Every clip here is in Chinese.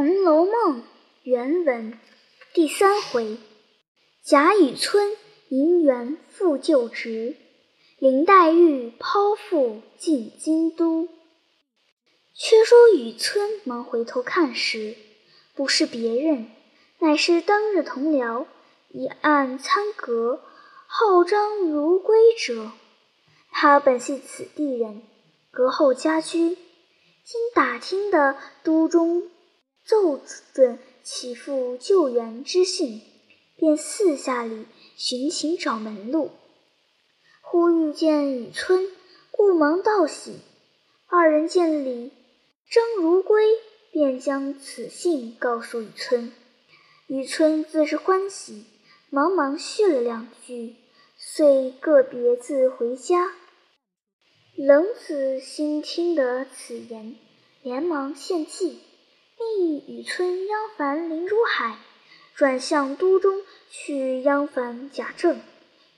红楼梦原文第三回：贾雨村银元复旧职，林黛玉抛腹进京都。却说雨村忙回头看时，不是别人，乃是当日同僚一案参阁号张如归者。他本系此地人，隔后家居，经打听的都中。奏准其父救援之信，便四下里寻情找门路。忽遇见雨村，故忙道喜。二人见礼，张如归便将此信告诉雨村。雨村自是欢喜，忙忙叙了两句，遂个别自回家。冷子兴听得此言，连忙献计。命雨村央凡林如海转向都中去央凡贾政，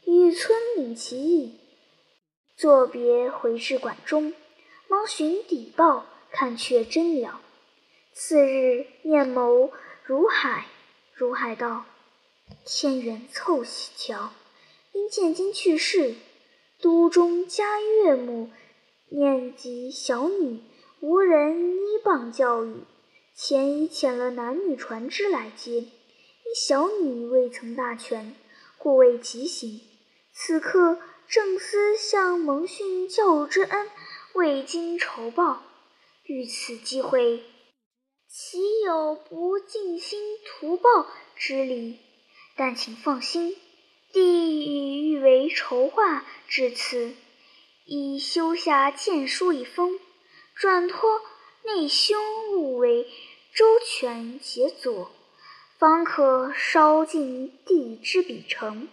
雨村领其意，作别回至馆中，忙寻底报看却真了。次日面谋如海，如海道：“天缘凑巧，因见今去世，都中家岳母念及小女，无人依傍教育。”前已遣了男女船只来接，因小女未曾大权，故未及行。此刻正思向蒙逊教育之恩，未经酬报，遇此机会，岂有不尽心图报之理？但请放心，弟已欲为筹划至此，已修下荐书一封，转托。内兄务为周全协佐，方可烧尽地之比成。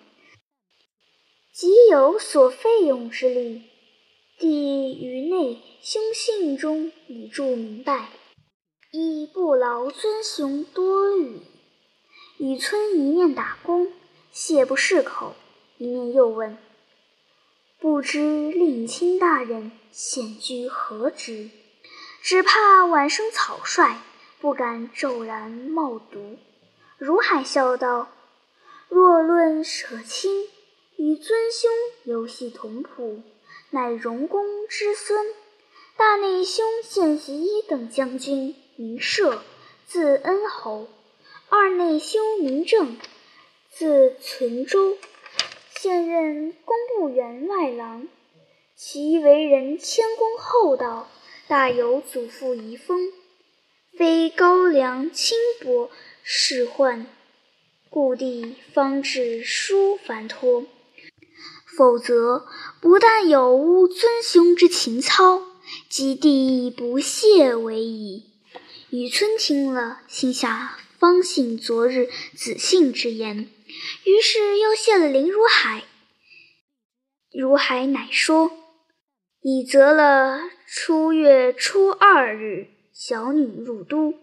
即有所费用之力，弟于内兄信中已注明白，亦不劳尊兄多虑。雨村一面打工，谢不释口，一面又问：“不知令卿大人现居何职？”只怕晚生草率，不敢骤然冒读。如海笑道：“若论舍亲，与尊兄游戏同谱，乃荣公之孙。大内兄现袭等将军，名射，字恩侯；二内兄名正，字存周，现任工部员外郎。其为人谦恭厚道。”大有祖父遗风，非高粱轻薄世宦，故地方至书繁托。否则，不但有污尊兄之情操，及弟不屑为矣。雨村听了，心下方信昨日子信之言，于是又谢了林如海。如海乃说。已择了初月初二日，小女入都，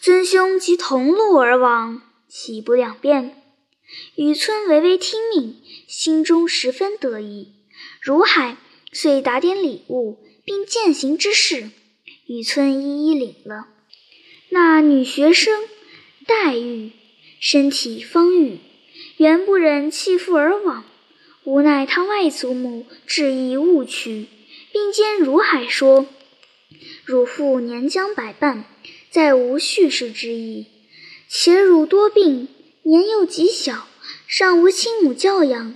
尊兄即同路而往，岂不两便？雨村唯唯听命，心中十分得意。如海遂打点礼物，并饯行之事，雨村一一领了。那女学生黛玉身体方腴，原不忍弃父而往，无奈他外祖母执意误去。并肩如海说：“汝父年将百半，再无续世之意。且汝多病，年幼极小，上无亲母教养，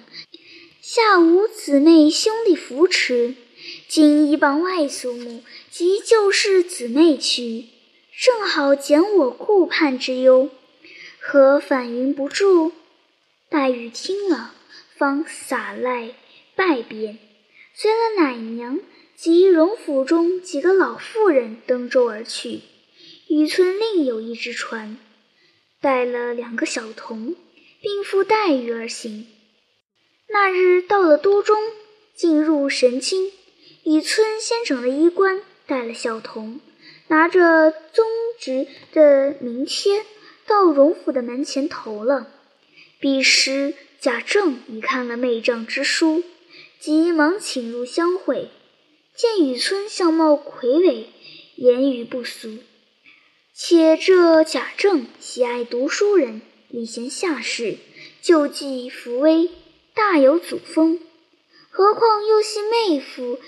下无姊妹兄弟扶持。今一傍外祖母及旧世姊妹去，正好减我顾盼之忧，何反云不住？”黛玉听了，方洒泪拜别。随了奶娘及荣府中几个老妇人登舟而去。雨村另有一只船，带了两个小童，并赴黛玉而行。那日到了都中，进入神经，雨村先整了衣冠，带了小童，拿着宗侄的名帖，到荣府的门前投了。彼时贾政已看了媚丈之书。急忙请入相会，见雨村相貌魁伟，言语不俗，且这贾政喜爱读书人，礼贤下士，救济扶危，大有祖风。何况又系妹夫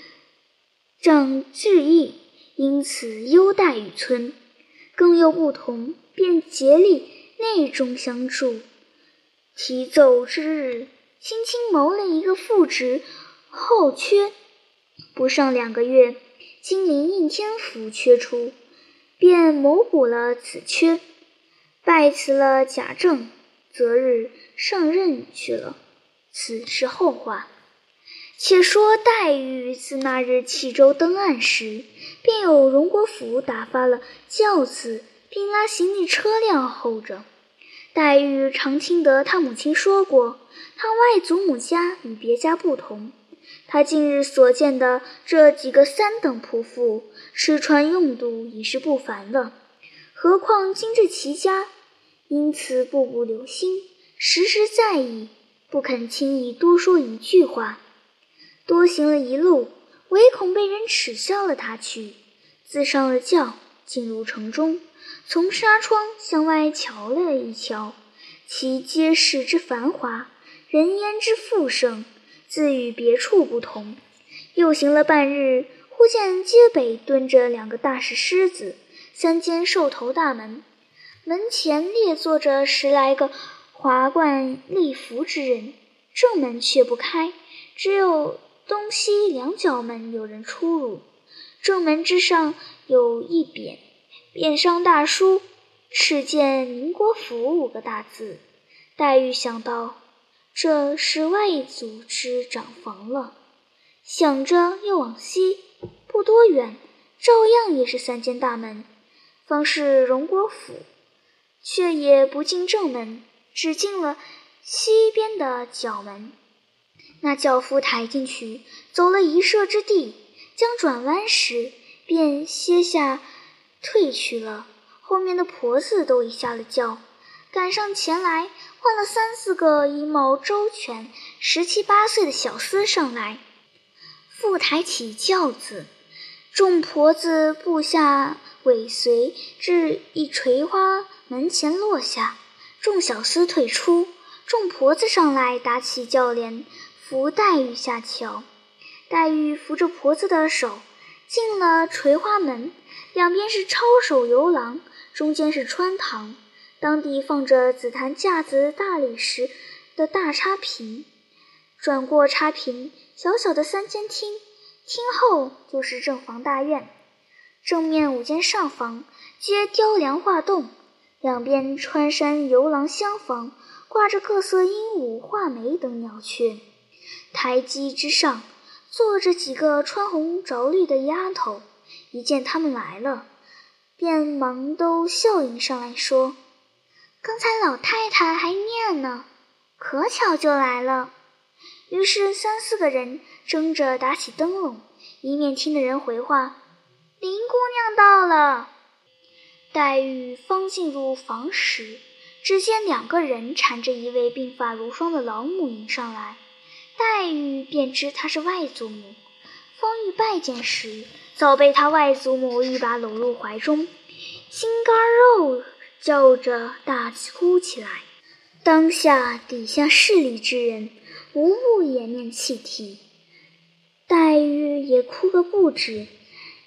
长志义，因此优待雨村，更又不同，便竭力内中相助。提奏之日，轻轻谋了一个副职后缺，不上两个月，金陵应天府缺出。便谋补了此缺，拜辞了贾政，择日上任去了。此是后话。且说黛玉自那日弃舟登岸时，便有荣国府打发了轿子，并拉行李车辆候着。黛玉常听得她母亲说过，她外祖母家与别家不同。他近日所见的这几个三等仆妇，吃穿用度已是不凡了，何况今日齐家，因此步步留心，时时在意，不肯轻易多说一句话。多行了一路，唯恐被人耻笑了他去，自上了轿，进入城中，从纱窗向外瞧了一瞧，其街市之繁华，人烟之富盛。自与别处不同，又行了半日，忽见街北蹲着两个大石狮子，三间兽头大门，门前列坐着十来个华冠丽服之人，正门却不开，只有东西两角门有人出入。正门之上有一匾，匾上大书“敕建宁国府”五个大字。黛玉想到。这是外祖之长房了，想着又往西，不多远，照样也是三间大门，方是荣国府，却也不进正门，只进了西边的角门。那轿夫抬进去，走了一射之地，将转弯时，便歇下退去了。后面的婆子都已下了轿，赶上前来。换了三四个衣帽周全、十七八岁的小厮上来，复抬起轿子，众婆子步下尾随，至一垂花门前落下。众小厮退出，众婆子上来打起轿帘，扶黛玉下桥。黛玉扶着婆子的手，进了垂花门，两边是抄手游廊，中间是穿堂。当地放着紫檀架子大理石的大插屏，转过插屏，小小的三间厅，厅后就是正房大院。正面五间上房，皆雕梁画栋，两边穿山游廊厢房，挂着各色鹦鹉、画眉等鸟雀。台基之上坐着几个穿红着绿的丫头，一见他们来了，便忙都笑迎上来说。刚才老太太还念呢，可巧就来了。于是三四个人争着打起灯笼，一面听的人回话：“林姑娘到了。”黛玉方进入房时，只见两个人缠着一位鬓发如霜的老母迎上来，黛玉便知她是外祖母。方欲拜见时，早被他外祖母一把搂入怀中，心肝肉。叫着大哭起来，当下底下势力之人无不掩面泣涕，黛玉也哭个不止。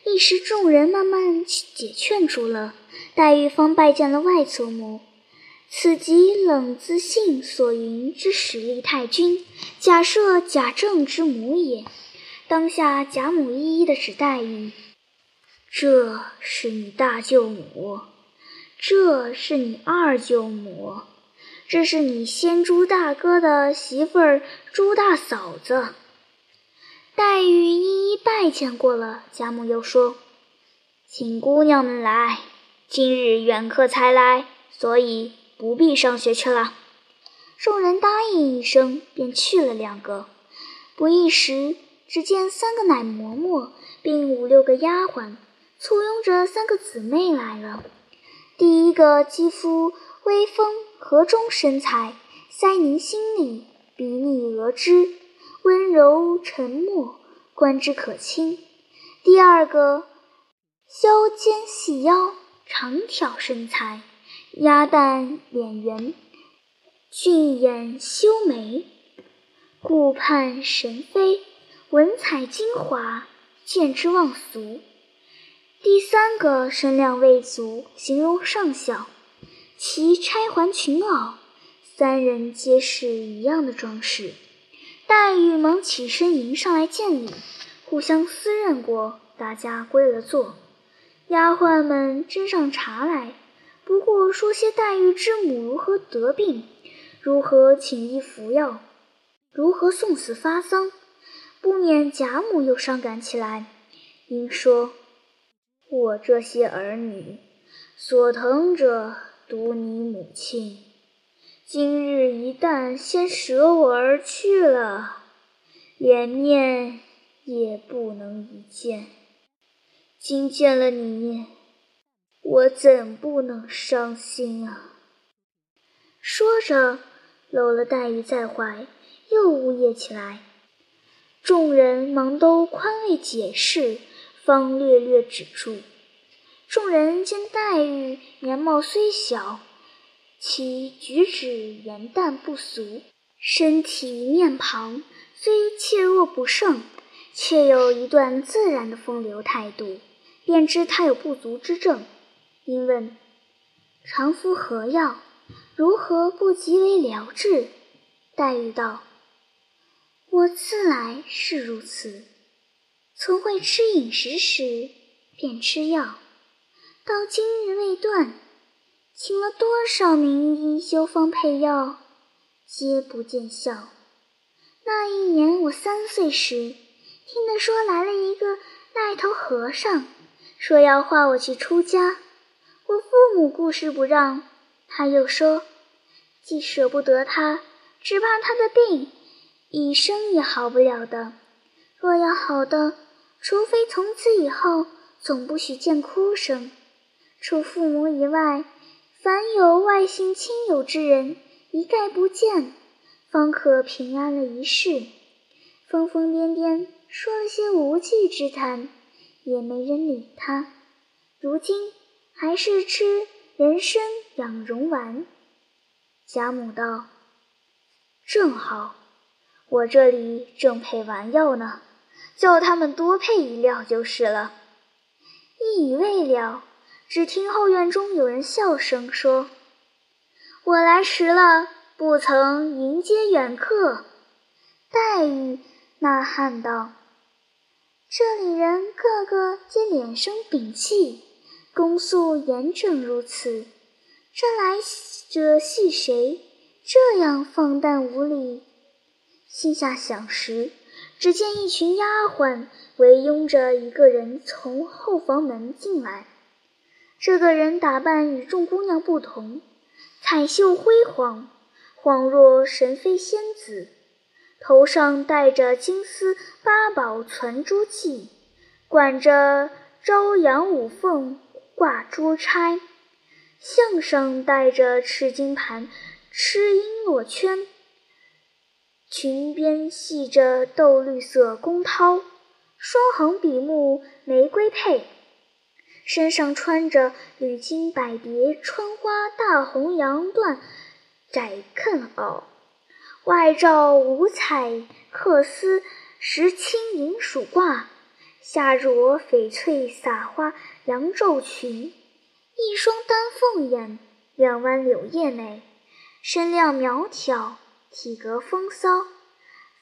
一时众人慢慢解劝住了，黛玉方拜见了外祖母。此即冷自信所云之实力太君，假设贾政之母也。当下贾母一一的指黛玉：“这是你大舅母。”这是你二舅母，这是你先朱大哥的媳妇儿朱大嫂子。黛玉一一拜见过了，贾母又说：“请姑娘们来，今日远客才来，所以不必上学去了。”众人答应一声，便去了两个。不一时，只见三个奶嬷嬷并五六个丫鬟，簇拥着三个姊妹来了。第一个肌肤微丰，河中身材，腮凝心里，鼻腻额脂，温柔沉默，观之可亲。第二个削肩细腰，长挑身材，鸭蛋脸圆，俊眼修眉，顾盼神飞，文采精华，见之忘俗。第三个身量未足，形容尚小，其钗环裙袄，三人皆是一样的装饰。黛玉忙起身迎上来见礼，互相私认过，大家归了座。丫鬟们斟上茶来，不过说些黛玉之母如何得病，如何请医服药，如何送死发丧，不免贾母又伤感起来，因说：“我这些儿女所疼者，独你母亲。今日一旦先舍我而去了，连面也不能一见。”今见了你，我怎不能伤心啊？说着，搂了黛玉在怀，又呜咽起来。众人忙都宽慰解释，方略略止住。众人见黛玉年貌虽小，其举止言淡不俗，身体面庞虽怯弱不胜，却有一段自然的风流态度。便知他有不足之症，因问：“常服何药？如何不即为疗治？”黛玉道：“我自来是如此，从会吃饮食时便吃药，到今日未断，请了多少名医修方配药，皆不见效。那一年我三岁时，听得说来了一个癞头和尚。”说要化我去出家，我父母固是不让。他又说，既舍不得他，只怕他的病一生也好不了的。若要好的，除非从此以后总不许见哭声，除父母以外，凡有外姓亲友之人，一概不见，方可平安了一世。疯疯癫癫说了些无稽之谈。也没人理他，如今还是吃人参养荣丸。贾母道：“正好，我这里正配丸药呢，叫他们多配一料就是了。”一语未了，只听后院中有人笑声说：“我来迟了，不曾迎接远客。”黛玉呐喊道。这里人个个皆脸生屏气，恭肃严整如此，这来者系谁？这样放荡无礼。心下想时，只见一群丫鬟围拥着一个人从后房门进来。这个人打扮与众姑娘不同，彩绣辉煌，恍若神妃仙子。头上戴着金丝八宝攒珠髻，管着朝阳五凤挂珠钗，项上戴着赤金盘螭璎珞圈，裙边系着豆绿色宫绦，双横比目玫瑰佩，身上穿着缕金百蝶穿花大红洋缎窄裉袄。外罩五彩缂丝石青银鼠褂，下着翡翠撒花羊皱裙，一双丹凤眼，两弯柳叶眉，身量苗条，体格风骚，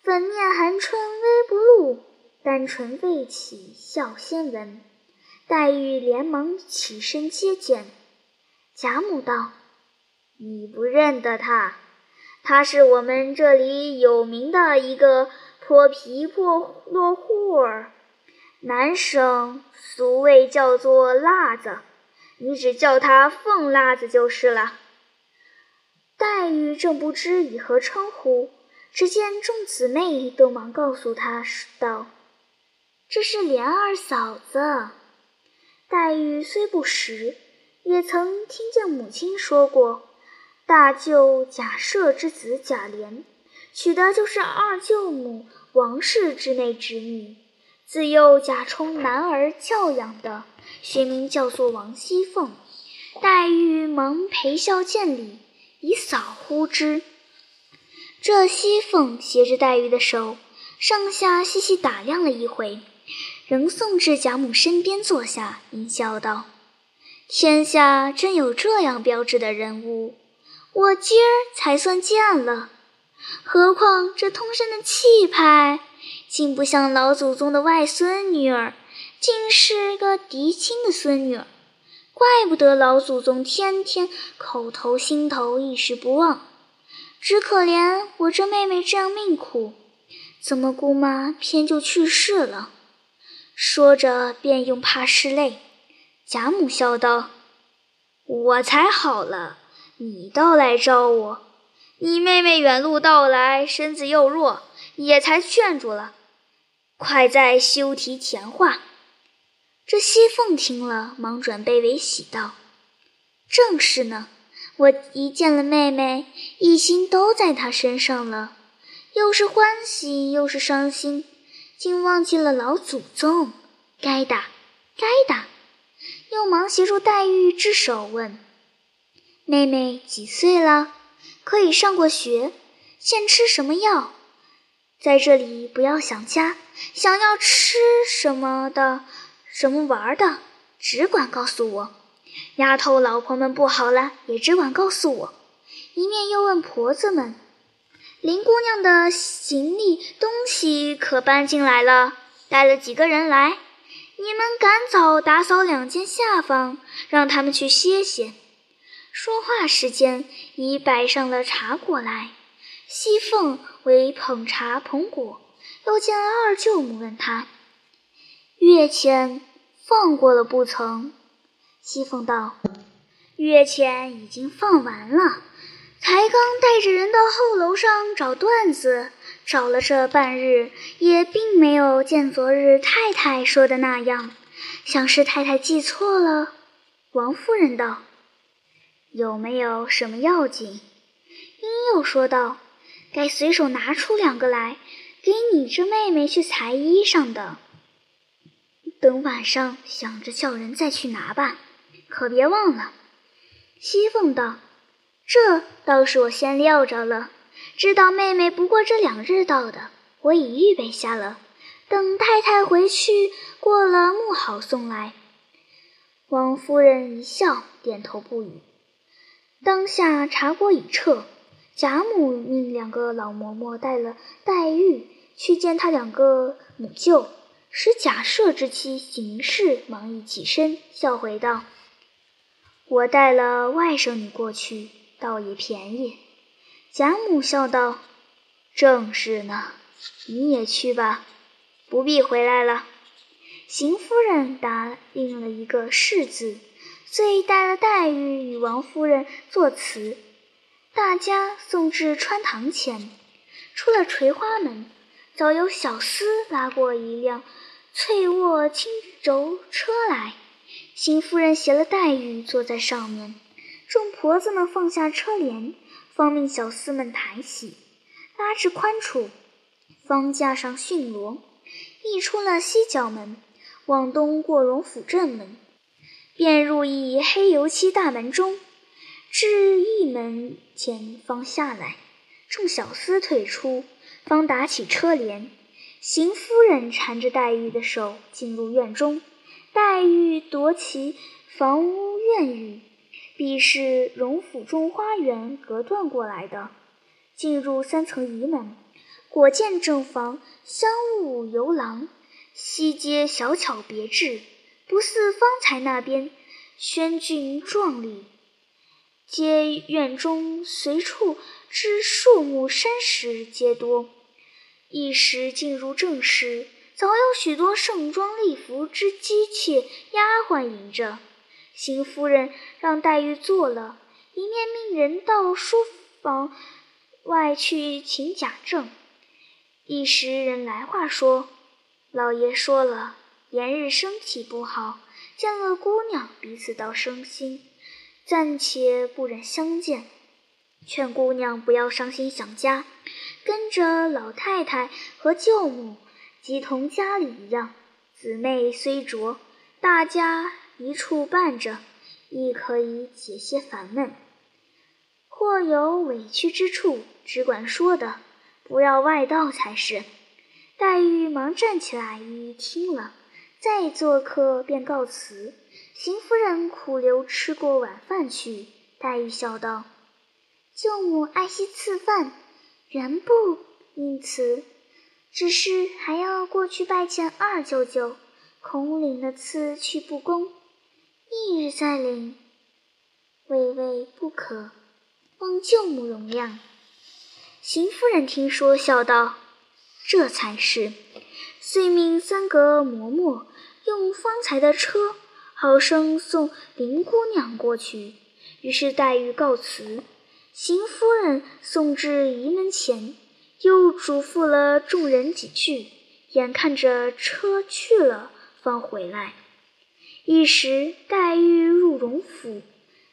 粉面含春微不露，单唇未启笑先闻。黛玉连忙起身接见，贾母道：“你不认得他？”他是我们这里有名的一个泼皮破落户儿，南省俗谓叫做辣子，你只叫他凤辣子就是了。黛玉正不知以何称呼，只见众姊妹都忙告诉她道：“这是莲二嫂子。”黛玉虽不识，也曾听见母亲说过。大舅贾赦之子贾琏，娶的就是二舅母王氏之内侄女，自幼贾充男儿教养的，学名叫做王熙凤，黛玉忙陪笑见礼，以扫呼之。这熙凤携着黛玉的手，上下细细打量了一回，仍送至贾母身边坐下，阴笑道：“天下真有这样标致的人物，我今儿才算见了。何况这通身的气派，竟不像老祖宗的外孙女儿，竟是个嫡亲的孙女儿。”怪不得老祖宗天天口头心头一时不忘，只可怜我这妹妹这样命苦，怎么姑妈偏就去世了？说着便用怕拭泪。贾母笑道：“我才好了，你倒来招我。你妹妹远路到来，身子又弱，也才劝住了。快再休提前话。”这熙凤听了，忙转悲为喜道：“正是呢，我一见了妹妹，一心都在她身上了，又是欢喜又是伤心，竟忘记了老祖宗。该打，该打！”又忙协助黛玉之手问：“妹妹几岁了？可以上过学？现吃什么药？在这里不要想家，想要吃什么的。”什么玩的，只管告诉我。丫头老婆们不好了，也只管告诉我。一面又问婆子们：“林姑娘的行李东西可搬进来了？带了几个人来？你们赶早打扫两间下房，让他们去歇歇。”说话时间，已摆上了茶果来。熙凤为捧茶捧果，又见二舅母，问她：“月前。”放过了不曾？熙凤道：“月钱已经放完了，才刚带着人到后楼上找段子，找了这半日，也并没有见昨日太太说的那样，想是太太记错了。”王夫人道：“有没有什么要紧？”殷又说道：“该随手拿出两个来，给你这妹妹去裁衣裳的。”等晚上想着叫人再去拿吧，可别忘了。熙凤道：“这倒是我先料着了，知道妹妹不过这两日到的，我已预备下了。等太太回去过了，木好送来。”王夫人一笑，点头不语。当下茶果已撤，贾母命两个老嬷嬷带了黛玉去见她两个母舅。使贾赦之妻邢氏忙一起身，笑回道：“我带了外甥女过去，倒也便宜。”贾母笑道：“正是呢，你也去吧，不必回来了。”邢夫人答应了一个“是”字，遂带了黛玉与王夫人作辞，大家送至穿堂前，出了垂花门。早有小厮拉过一辆翠卧轻轴车来，邢夫人携了黛玉坐在上面，众婆子们放下车帘，方命小厮们抬起，拉至宽处，方架上驯骡，一出了西角门，往东过荣府正门，便入一黑油漆大门中，至一门前方下来，众小厮退出。方打起车帘，邢夫人缠着黛玉的手进入院中，黛玉夺其房屋院宇，必是荣府中花园隔断过来的。进入三层仪门，果见正房香雾游廊，西街小巧别致，不似方才那边轩峻壮丽。街院中随处之树木山石皆多。一时进入正室，早有许多盛装丽服之姬妾、丫鬟迎着。邢夫人让黛玉坐了，一面命人到书房外去请贾政。一时人来话说，老爷说了，连日身体不好，见了姑娘，彼此倒生心，暂且不忍相见，劝姑娘不要伤心想家。跟着老太太和舅母，即同家里一样。姊妹虽拙，大家一处伴着，亦可以解些烦闷。或有委屈之处，只管说的，不要外道才是。黛玉忙站起来，一一听了，再做客便告辞。邢夫人苦留吃过晚饭去。黛玉笑道：“舅母爱惜赐饭，原不因此，只是还要过去拜见二舅舅，恐领了赐去不恭，翌日再领，未为不可。”望舅母容谅。邢夫人听说，笑道：“这才是。”遂命三个嬷嬷用方才的车，好生送林姑娘过去。于是黛玉告辞，邢夫人送至仪门前，又嘱咐了众人几句，眼看着车去了，方回来。一时黛玉入荣府，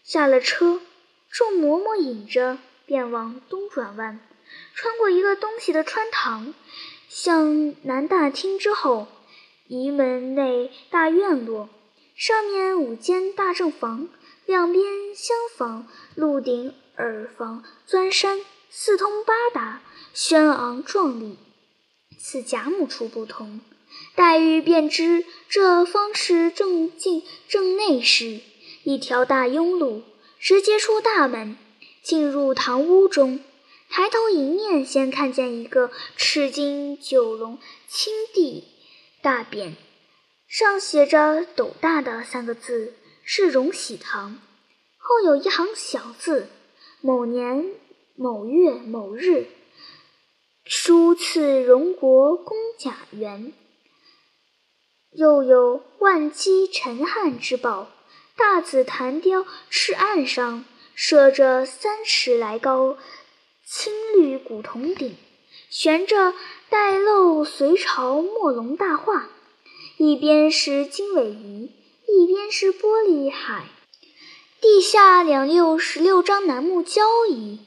下了车。众嬷嬷引着，便往东转弯，穿过一个东西的穿堂，向南大厅之后，仪门内大院落，上面五间大正房，两边厢房，露顶耳房，钻山，四通八达，轩昂壮丽。此贾母处不同，黛玉便知这方是正进正内室，一条大甬路。直接出大门，进入堂屋中，抬头迎面，先看见一个赤金九龙青地大匾，上写着“斗大”的三个字，是荣禧堂。后有一行小字：“某年某月某日，书赐荣国公贾元。”又有“万机陈汉之宝”。大紫檀雕赤案上设着三尺来高青绿古铜鼎，悬着带漏隋朝墨龙大画，一边是经纬仪，一边是玻璃海。地下两六十六张楠木交椅，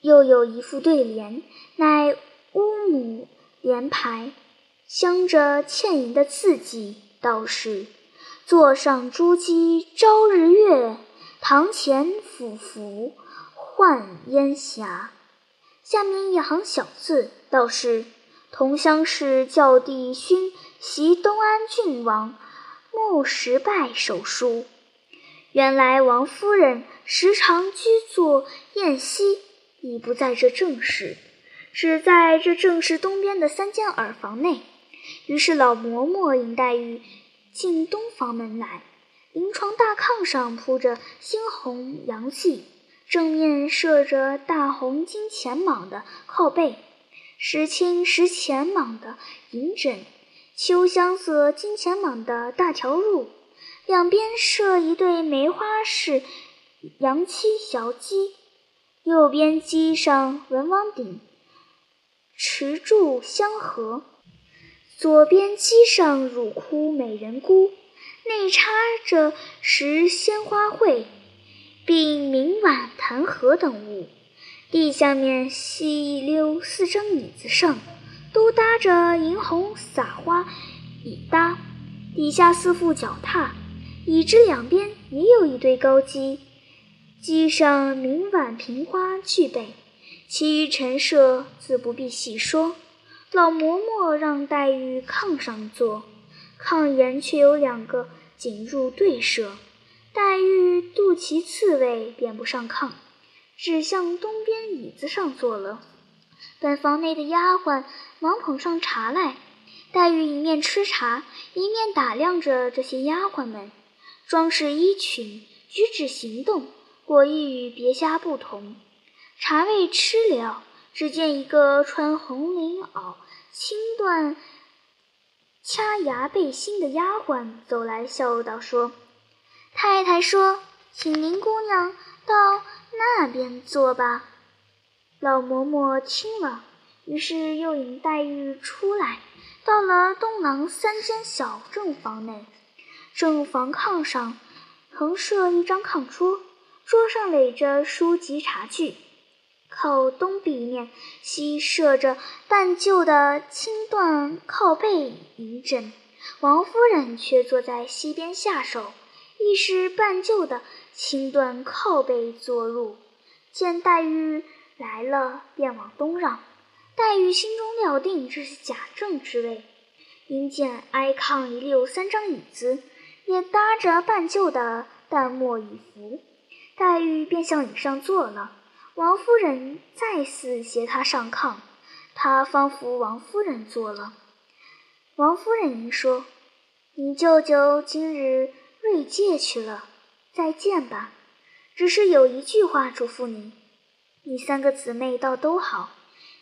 又有一副对联，乃乌母联牌，镶着嵌银的字迹，道是。座上珠玑朝日月，堂前俯伏唤烟霞。下面一行小字，道是同乡氏教弟勋袭东安郡王穆石拜手书。原来王夫人时常居坐宴席，已不在这正室，只在这正室东边的三间耳房内。于是老嬷嬷引黛玉。进东房门来，临床大炕上铺着猩红洋气，正面设着大红金钱蟒的靠背，石青石钱蟒的银枕，秋香色金钱蟒的大条褥，两边设一对梅花式洋漆小鸡，右边鸡上文王鼎，持柱相合。左边鸡上乳窟美人菇，内插着石鲜花卉，并明碗弹盒等物。地下面细一溜四张椅子上，都搭着银红撒花椅搭，底下四副脚踏，椅子两边也有一对高机，机上明碗平花俱备，其余陈设自不必细说。老嬷嬷让黛玉炕上坐，炕沿却有两个紧入对舍。黛玉肚脐刺猬，便不上炕，只向东边椅子上坐了。本房内的丫鬟忙捧上茶来，黛玉一面吃茶，一面打量着这些丫鬟们，装饰衣裙，举止行动，果亦与别家不同。茶未吃了。只见一个穿红绫袄、青缎掐牙背心的丫鬟走来，笑道：“说太太说，请林姑娘到那边坐吧。”老嬷嬷听了，于是又引黛玉出来，到了东廊三间小正房内。正房炕上横设一张炕桌，桌上垒着书籍茶具。靠东壁面，西设着半旧的青缎靠背银枕，王夫人却坐在西边下手，亦是半旧的青缎靠背坐入，见黛玉来了，便往东让。黛玉心中料定这是贾政之位，因见挨炕一溜三张椅子，也搭着半旧的淡墨椅扶，黛玉便向椅上坐了。王夫人再次携她上炕，她方扶王夫人坐了。王夫人应说：“你舅舅今日瑞界去了，再见吧。只是有一句话嘱咐你，你三个姊妹倒都好。”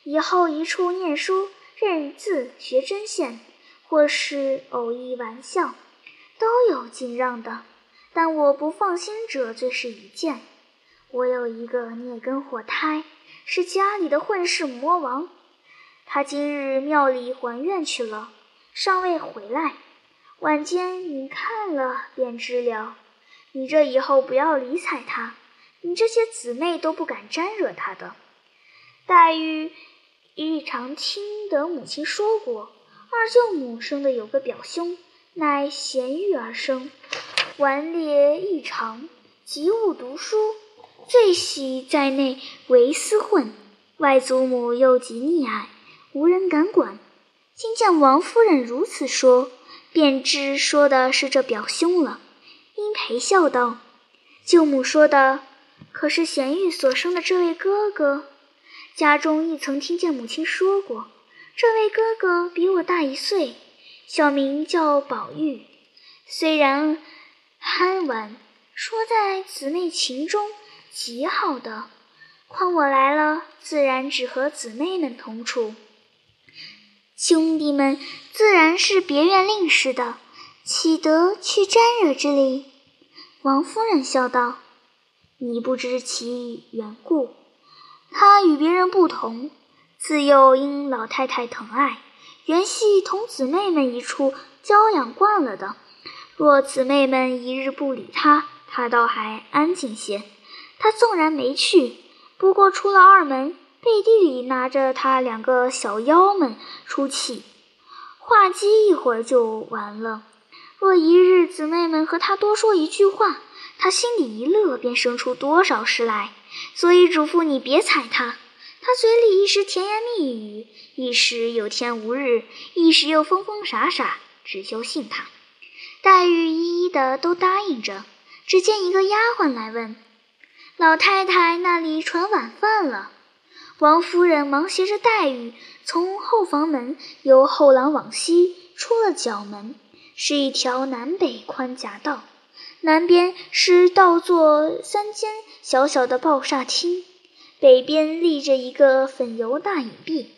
以后一处念书、认字、学针线，或是偶一玩笑，都有敬让的。但我不放心者，最是一件。我有一个孽根火胎，是家里的混世魔王。他今日庙里还愿去了，尚未回来。晚间你看了便知了。你这以后不要理睬他，你这些姊妹都不敢沾惹他的。黛玉。一常听得母亲说过，二舅母生的有个表兄，乃贤育而生，顽劣异常，极恶读书，最喜在内为私混。外祖母又极溺爱，无人敢管。今见王夫人如此说，便知说的是这表兄了，因陪笑道：“舅母说的，可是贤玉所生的这位哥哥？”家中亦曾听见母亲说过，这位哥哥比我大一岁，小名叫宝玉。虽然憨玩，说在姊妹情中极好的。况我来了，自然只和姊妹们同处，兄弟们自然是别院令事的，岂得去沾惹之理？王夫人笑道：“你不知其缘故。”他与别人不同，自幼因老太太疼爱，原系同姊妹们一处娇养惯了的。若姊妹们一日不理他，他倒还安静些。他纵然没去，不过出了二门，背地里拿着他两个小妖们出气，话机一会儿就完了。若一日姊妹们和他多说一句话，他心里一乐，便生出多少事来。所以嘱咐你别睬他，他嘴里一时甜言蜜语，一时有天无日，一时又疯疯傻傻，只求信他。黛玉一一的都答应着。只见一个丫鬟来问：“老太太那里传晚饭了？”王夫人忙携着黛玉从后房门由后廊往西出了角门，是一条南北宽夹道。南边是倒座三间小小的抱厦厅，北边立着一个粉油大影壁，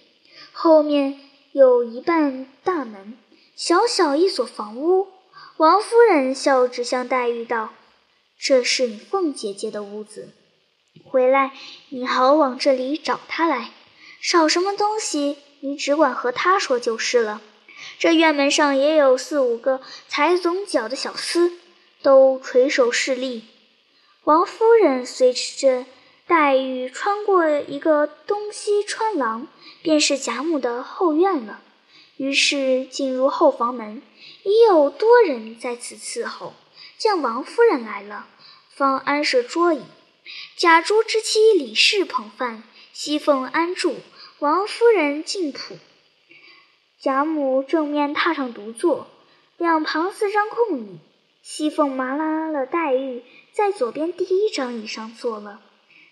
后面有一半大门，小小一所房屋。王夫人笑着向黛玉道：“这是你凤姐姐的屋子，回来你好往这里找她来。少什么东西，你只管和她说就是了。这院门上也有四五个踩总脚的小厮。”都垂手侍立。王夫人随着黛玉穿过一个东西穿廊，便是贾母的后院了。于是进入后房门，已有多人在此伺候。见王夫人来了，方安设桌椅。贾珠之妻李氏捧饭，熙凤安住，王夫人进谱。贾母正面榻上独坐，两旁四张空椅。熙凤麻拉了黛玉，在左边第一张椅上坐了。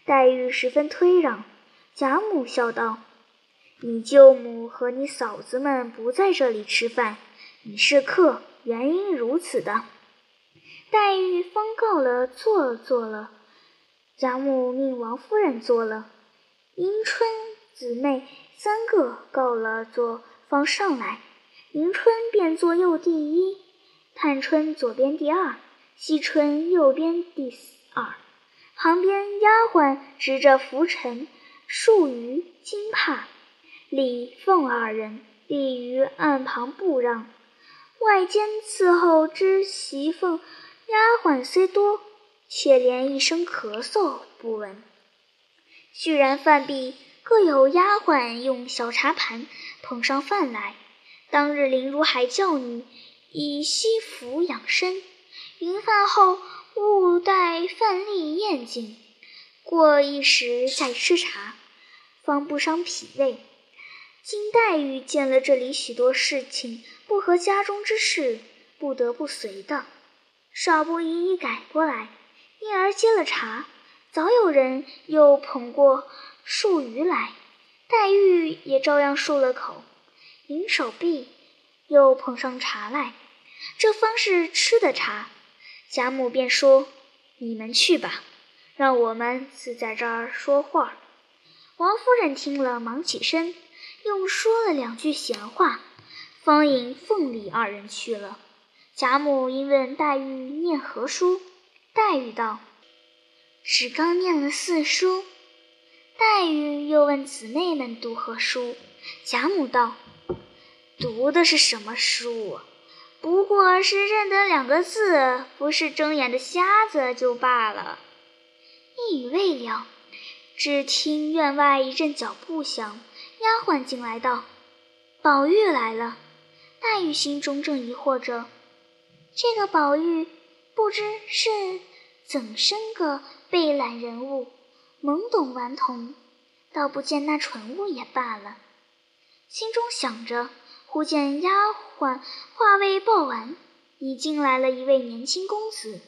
黛玉十分推让，贾母笑道：“你舅母和你嫂子们不在这里吃饭，你是客，原因如此的。”黛玉方告了坐坐了，贾母命王夫人坐了，迎春姊妹三个告了坐，方上来，迎春便坐右第一。探春左边第二，惜春右边第二，旁边丫鬟执着拂尘、束鱼、金帕，李凤二人立于案旁不让。外间伺候之媳妇丫鬟虽多，却连一声咳嗽不闻。续然饭毕，各有丫鬟用小茶盘捧上饭来。当日林如海教女。以西服养身，临饭后勿待饭粒咽尽，过一时再吃茶，方不伤脾胃。金黛玉见了这里许多事情不合家中之事，不得不随的，少不一一改过来，因而接了茶。早有人又捧过漱盂来，黛玉也照样漱了口，迎手臂，又捧上茶来。这方是吃的茶。贾母便说：“你们去吧，让我们自在这儿说话。”王夫人听了，忙起身。又说了两句闲话，方引凤丽二人去了。贾母因问黛玉念何书，黛玉道：“只刚念了四书。”黛玉又问姊妹们读何书，贾母道：“读的是什么书？不过是认得两个字，不是睁眼的瞎子就罢了。”一语未了，只听院外一阵脚步响。丫鬟进来道：“宝玉来了。”黛玉心中正疑惑着，这个宝玉不知是怎生个被懒人物，懵懂顽童，倒不见那蠢物也罢了。心中想着，忽见丫鬟话未报完，已进来了一位年轻公子，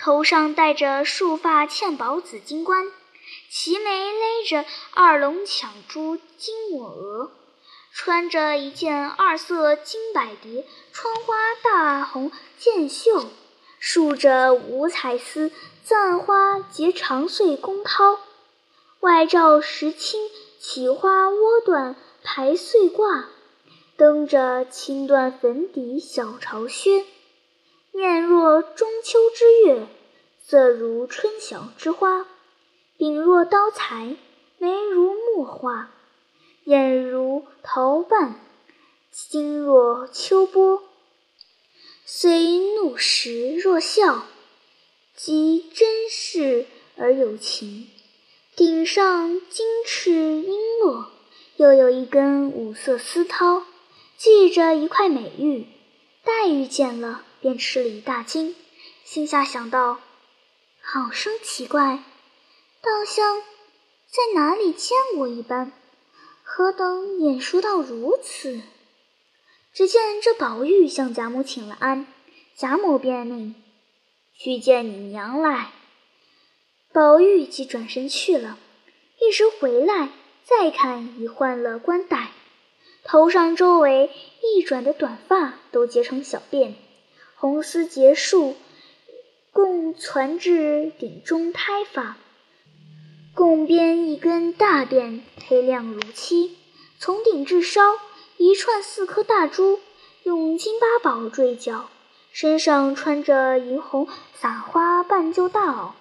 头上戴着束发嵌宝紫金冠。齐眉勒着二龙抢珠金抹额，穿着一件二色金百蝶穿花大红箭袖，束着五彩丝簪花结长穗宫绦，外罩石青起花窝缎排穗褂，蹬着青缎粉底小朝靴，面若中秋之月，色如春晓之花。柄若刀裁，眉如墨画，眼如桃瓣，心若秋波。虽怒时若笑，即真视而有情。顶上金翅璎珞，又有一根五色丝绦，系着一块美玉。黛玉见了，便吃了一大惊，心下想到：好生奇怪。倒像在哪里见过一般，何等眼熟到如此？只见这宝玉向贾母请了安，贾母便命去见你娘来。宝玉即转身去了，一时回来，再看已换了冠带，头上周围一转的短发都结成小辫，红丝结束，共攒至顶中胎发。共编一根大辫，黑亮如漆，从顶至梢一串四颗大珠，用金八宝坠角，身上穿着银红撒花半旧大袄，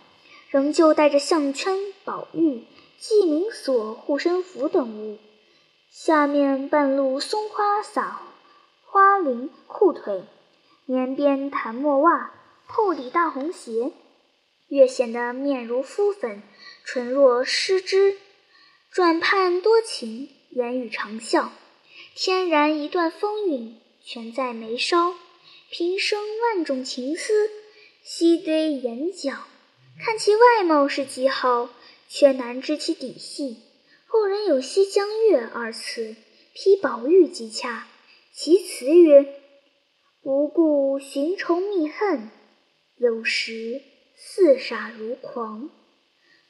仍旧带着项圈、宝玉、记名锁、护身符等物，下面半露松花撒花绫裤腿，棉边檀墨袜，厚底大红鞋。越显得面如敷粉，唇若施脂，转盼多情，言语长笑，天然一段风韵，全在眉梢，平生万种情思，悉堆眼角。看其外貌是极好，却难知其底细。后人有“西江月”二词，批宝玉极恰。其词曰：“无故寻仇觅恨，有时。”似傻如狂，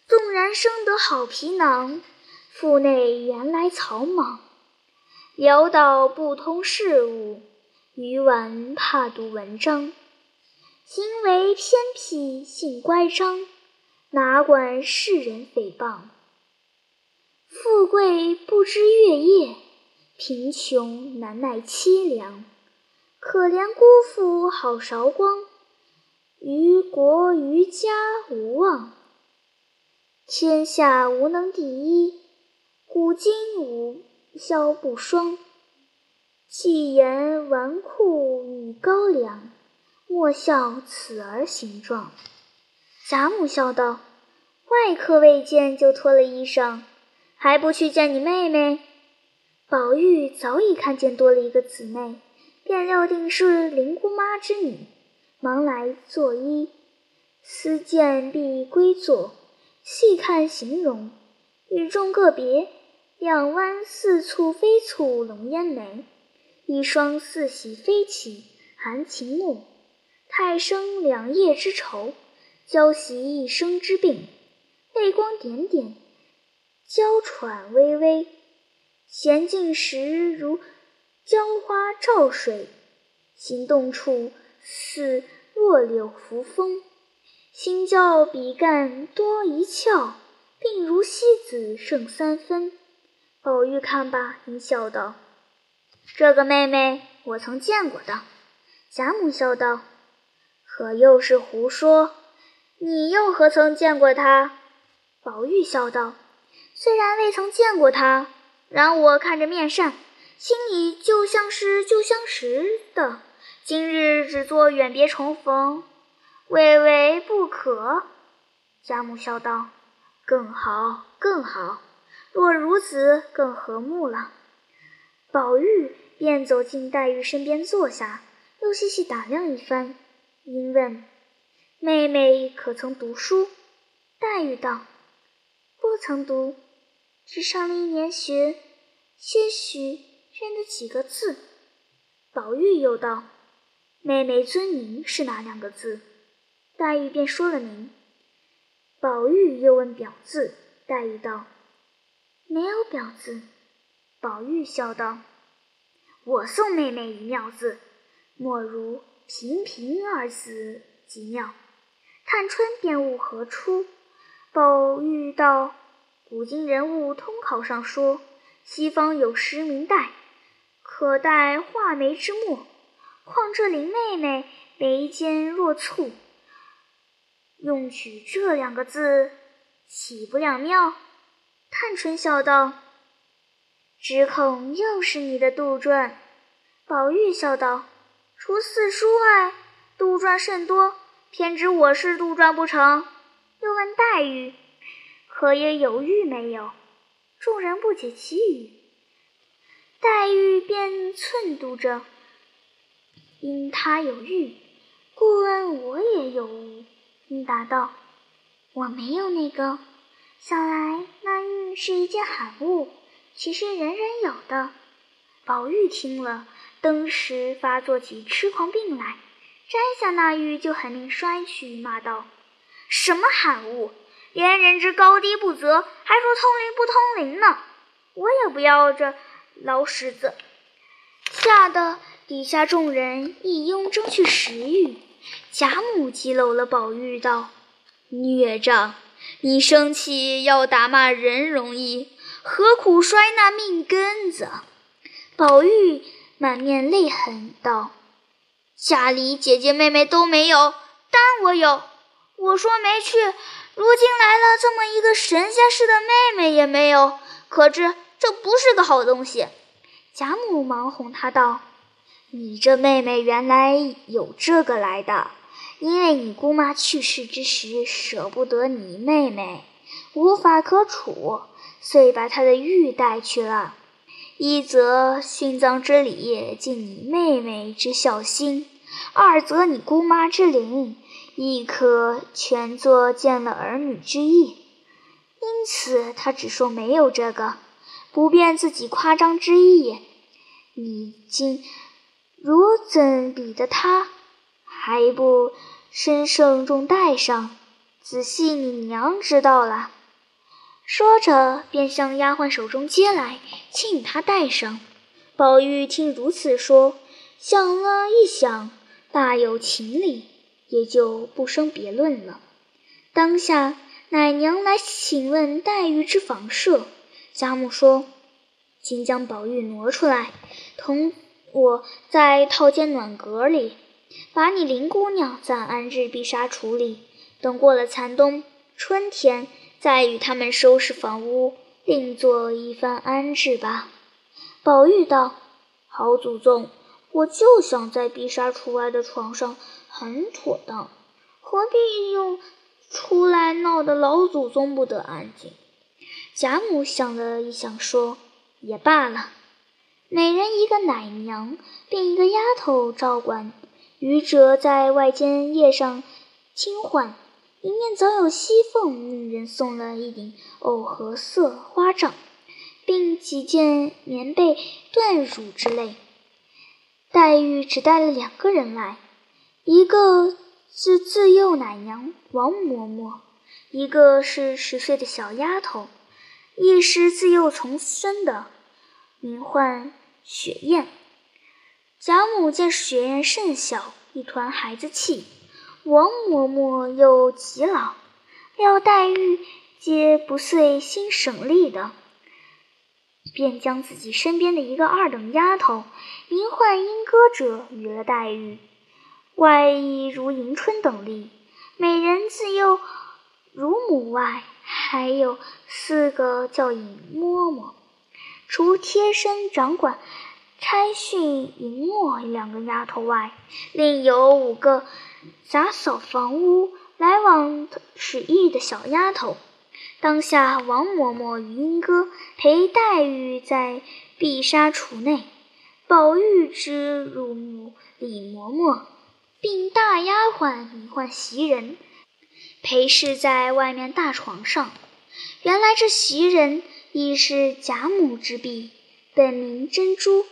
纵然生得好皮囊，腹内原来草莽。潦倒不通事物，愚顽怕读文章。行为偏僻性乖张，哪管世人诽谤。富贵不知月夜，贫穷难耐凄凉。可怜姑父好韶光。于国于家无望，天下无能第一，古今无萧不双。既言纨绔与高粱，莫笑此儿形状。贾母笑道：“外客未见就脱了衣裳，还不去见你妹妹？”宝玉早已看见多了一个姊妹，便料定是林姑妈之女。忙来作揖。思见必归坐，细看形容，与众个别。两弯似蹙非蹙龙烟眉，一双似喜非喜含情目。太生两夜之愁，娇袭一生之病。泪光点点，娇喘微微。闲静时如娇花照水，行动处似弱柳扶风。心较比干多一窍，病如西子胜三分。宝玉看罢，应笑道：“这个妹妹，我曾见过的。”贾母笑道：“可又是胡说？你又何曾见过她？”宝玉笑道：“虽然未曾见过他，然我看着面善，心里就像是旧相识的。今日只做远别重逢。”未为不可，贾母笑道：“更好，更好。若如此，更和睦了。”宝玉便走进黛玉身边坐下，又细细打量一番，因问：“妹妹可曾读书？”黛玉道：“不曾读，只上了一年学，些许认得几个字。”宝玉又道：“妹妹尊名是哪两个字？”黛玉便说了名，宝玉又问表字，黛玉道：“没有表字。”宝玉笑道：“我送妹妹一妙字，莫如‘平平’二字极妙。”探春便悟何出。宝玉道：“古今人物通考上说，西方有诗名黛，可代画眉之墨。况这林妹妹眉间若蹙。”用取这两个字，岂不两妙？探春笑道：“只恐又是你的杜撰。”宝玉笑道：“除四书外，杜撰甚多，偏指我是杜撰不成？”又问黛玉：“可也有玉没有？”众人不解其语，黛玉便寸度着：“因他有玉，故问我也有无。”应答道：“我没有那个。想来那玉是一件罕物，岂是人人有的？”宝玉听了，登时发作起痴狂病来，摘下那玉就狠命摔去，骂道：“什么罕物？连人之高低不择，还说通灵不通灵呢？我也不要这老狮子！”吓得底下众人一拥争去食欲。贾母急搂了宝玉道：“孽障，你生气要打骂人容易，何苦摔那命根子？”宝玉满面泪痕道：“家里姐姐妹妹都没有，单我有。我说没去，如今来了这么一个神仙似的妹妹也没有，可知这不是个好东西。”贾母忙哄他道。你这妹妹原来有这个来的，因为你姑妈去世之时舍不得你妹妹，无法可处，遂把她的玉带去了。一则殉葬之礼尽你妹妹之孝心，二则你姑妈之灵，亦可全作见了儿女之意。因此，他只说没有这个，不便自己夸张之意。你今。如怎比得他？还不身盛重带上，仔细你娘知道了。说着，便向丫鬟手中接来，请他戴上。宝玉听如此说，想了一想，大有情理，也就不生别论了。当下奶娘来请问黛玉之房舍，贾母说：“请将宝玉挪出来，同。”我在套间暖阁里，把你林姑娘暂安置碧纱橱里，等过了残冬，春天再与他们收拾房屋，另做一番安置吧。宝玉道：“好祖宗，我就想在碧纱橱外的床上，很妥当，何必用出来闹得老祖宗不得安静？”贾母想了一想，说：“也罢了。”每人一个奶娘，并一个丫头照管，余者在外间夜上轻唤，迎面早有西凤命人送了一顶藕荷色花帐，并几件棉被、缎褥之类。黛玉只带了两个人来，一个是自幼奶娘王嬷嬷，一个是十岁的小丫头，亦是自幼从生的，名唤雪雁。贾母见雪雁甚小，一团孩子气；王嬷嬷又极老，料黛玉皆不遂心省力的，便将自己身边的一个二等丫头，名唤莺歌者，与了黛玉。外亦如迎春等例，美人自幼乳母外，还有四个叫尹嬷嬷，除贴身掌管。差训银墨两个丫头外，另有五个杂扫房屋、来往使役的小丫头。当下王嬷嬷与莺歌陪黛玉在碧纱橱内，宝玉之乳母李嬷嬷，并大丫鬟名唤袭人，陪侍在外面大床上。原来这袭人亦是贾母之婢，本名珍珠。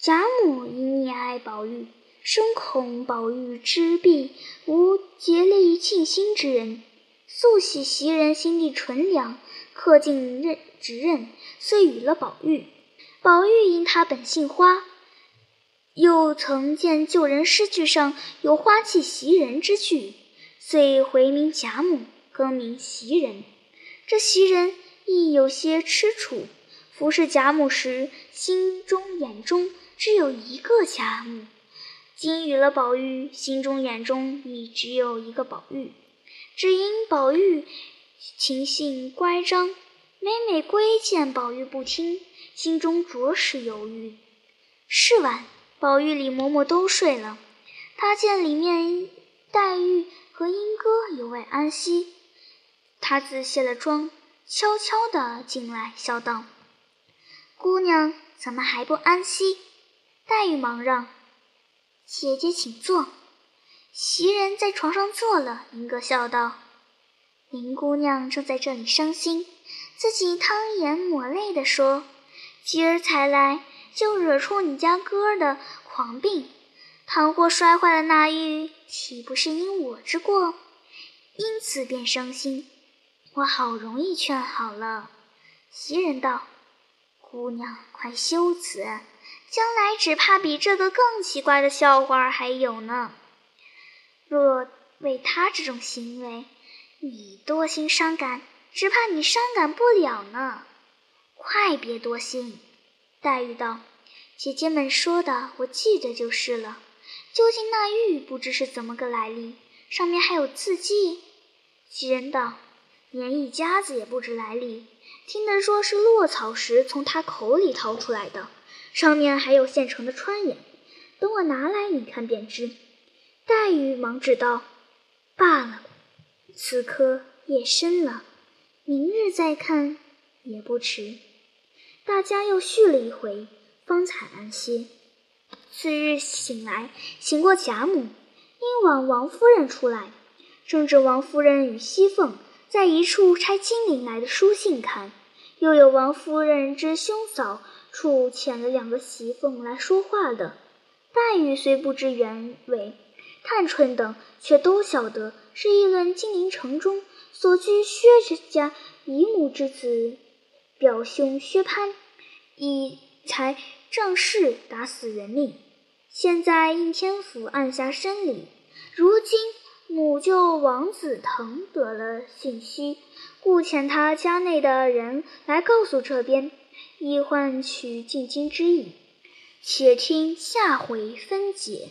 贾母因溺爱宝玉，深恐宝玉之婢无竭力尽心之人，素喜袭人心地纯良，恪尽任职任，遂与了宝玉。宝玉因他本姓花，又曾见旧人诗句上有“花气袭人”之句，遂回名贾母，更名袭人。这袭人亦有些吃楚，服侍贾母时，心中眼中。只有一个贾母，今与了宝玉，心中眼中已只有一个宝玉。只因宝玉情性乖张，每每规见宝玉不听，心中着实犹豫。是晚，宝玉、李嬷嬷都睡了，他见里面黛玉和莺歌犹未安息，他自卸了妆，悄悄地进来，笑道：“姑娘怎么还不安息？”黛玉忙让：“姐姐请坐。”袭人在床上坐了。莺歌笑道：“林姑娘正在这里伤心，自己汤眼抹泪地说：‘今儿才来，就惹出你家哥儿的狂病。倘或摔坏了那玉，岂不是因我之过？因此便伤心。我好容易劝好了。’”袭人道：“姑娘快休此。”将来只怕比这个更奇怪的笑话还有呢。若为他这种行为，你多心伤感，只怕你伤感不了呢。快别多心。黛玉道：“姐姐们说的，我记得就是了。究竟那玉不知是怎么个来历，上面还有字迹。”袭人道：“连一家子也不知来历，听得说是落草时从他口里掏出来的。”上面还有现成的穿眼，等我拿来，你看便知。黛玉忙指道：“罢了，此刻夜深了，明日再看也不迟。”大家又续了一回，方才安歇。次日醒来，醒过贾母，因往王夫人出来，正值王夫人与熙凤在一处拆金陵来的书信看，又有王夫人之兄嫂。处遣了两个媳妇来说话的，黛玉虽不知原委，探春等却都晓得是议论金陵城中所居薛家姨母之子表兄薛蟠，以才仗势打死人命，现在应天府按下申理。如今母舅王子腾得了信息，故遣他家内的人来告诉这边。以换取进京之意，且听下回分解。